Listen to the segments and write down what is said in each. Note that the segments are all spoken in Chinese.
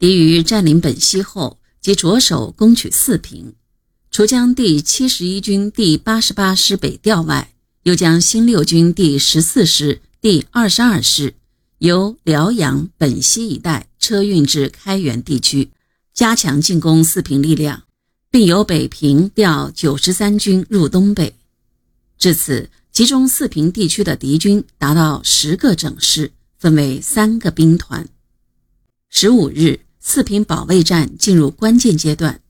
敌于占领本溪后，即着手攻取四平。除将第七十一军第八十八师北调外，又将新六军第十四师、第二十二师由辽阳、本溪一带车运至开原地区，加强进攻四平力量，并由北平调九十三军入东北。至此，集中四平地区的敌军达到十个整师，分为三个兵团。十五日，四平保卫战进入关键阶段。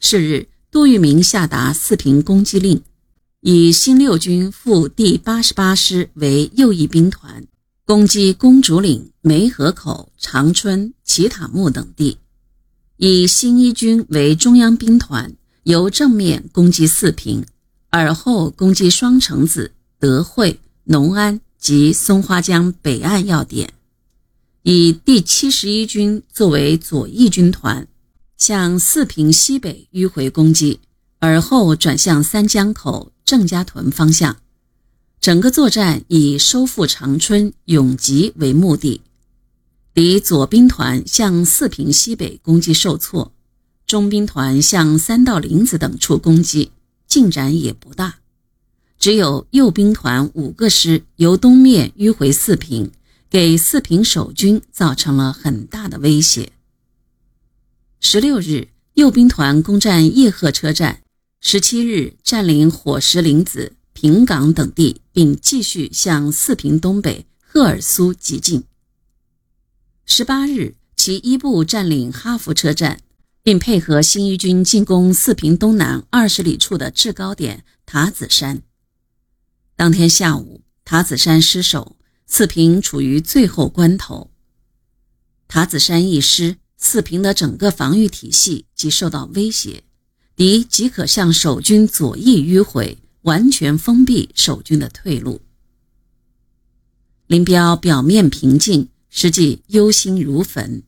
是日。杜聿明下达四平攻击令，以新六军副第八十八师为右翼兵团，攻击公主岭、梅河口、长春、奇塔木等地；以新一军为中央兵团，由正面攻击四平，而后攻击双城子、德惠、农安及松花江北岸要点；以第七十一军作为左翼军团。向四平西北迂回攻击，而后转向三江口、郑家屯方向。整个作战以收复长春、永吉为目的。敌左兵团向四平西北攻击受挫，中兵团向三道林子等处攻击，进展也不大。只有右兵团五个师由东面迂回四平，给四平守军造成了很大的威胁。十六日，右兵团攻占叶赫车站；十七日，占领火石林子、平岗等地，并继续向四平东北赫尔苏急进。十八日，其一部占领哈弗车站，并配合新一军进攻四平东南二十里处的制高点塔子山。当天下午，塔子山失守，四平处于最后关头。塔子山一失。四平的整个防御体系即受到威胁，敌即可向守军左翼迂回，完全封闭守军的退路。林彪表面平静，实际忧心如焚。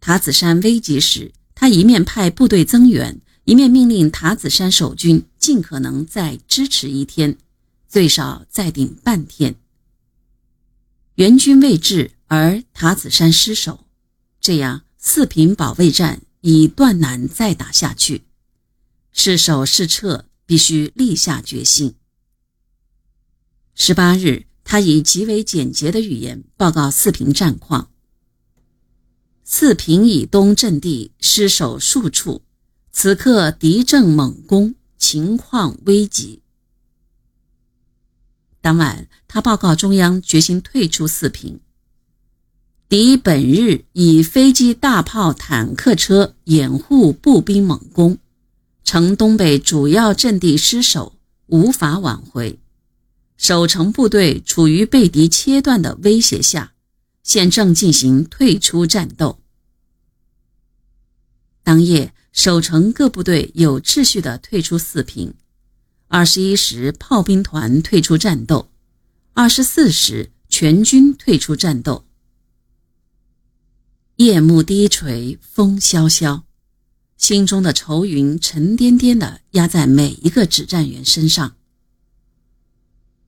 塔子山危急时，他一面派部队增援，一面命令塔子山守军尽可能再支持一天，最少再顶半天。援军未至，而塔子山失守。这样，四平保卫战已断难再打下去，是守是撤，必须立下决心。十八日，他以极为简洁的语言报告四平战况：四平以东阵地失守数处，此刻敌正猛攻，情况危急。当晚，他报告中央，决心退出四平。敌本日以飞机、大炮、坦克车掩护步兵猛攻，城东北主要阵地失守，无法挽回。守城部队处于被敌切断的威胁下，现正进行退出战斗。当夜，守城各部队有秩序地退出四平。二十一时，炮兵团退出战斗；二十四时，全军退出战斗。夜幕低垂，风萧萧，心中的愁云沉甸甸的压在每一个指战员身上。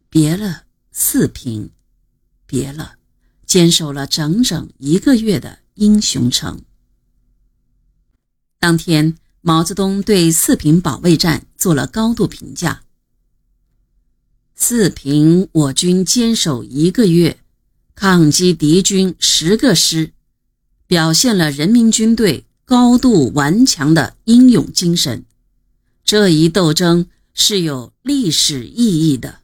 别了，四平，别了，坚守了整整一个月的英雄城。当天，毛泽东对四平保卫战做了高度评价：四平我军坚守一个月，抗击敌军十个师。表现了人民军队高度顽强的英勇精神，这一斗争是有历史意义的。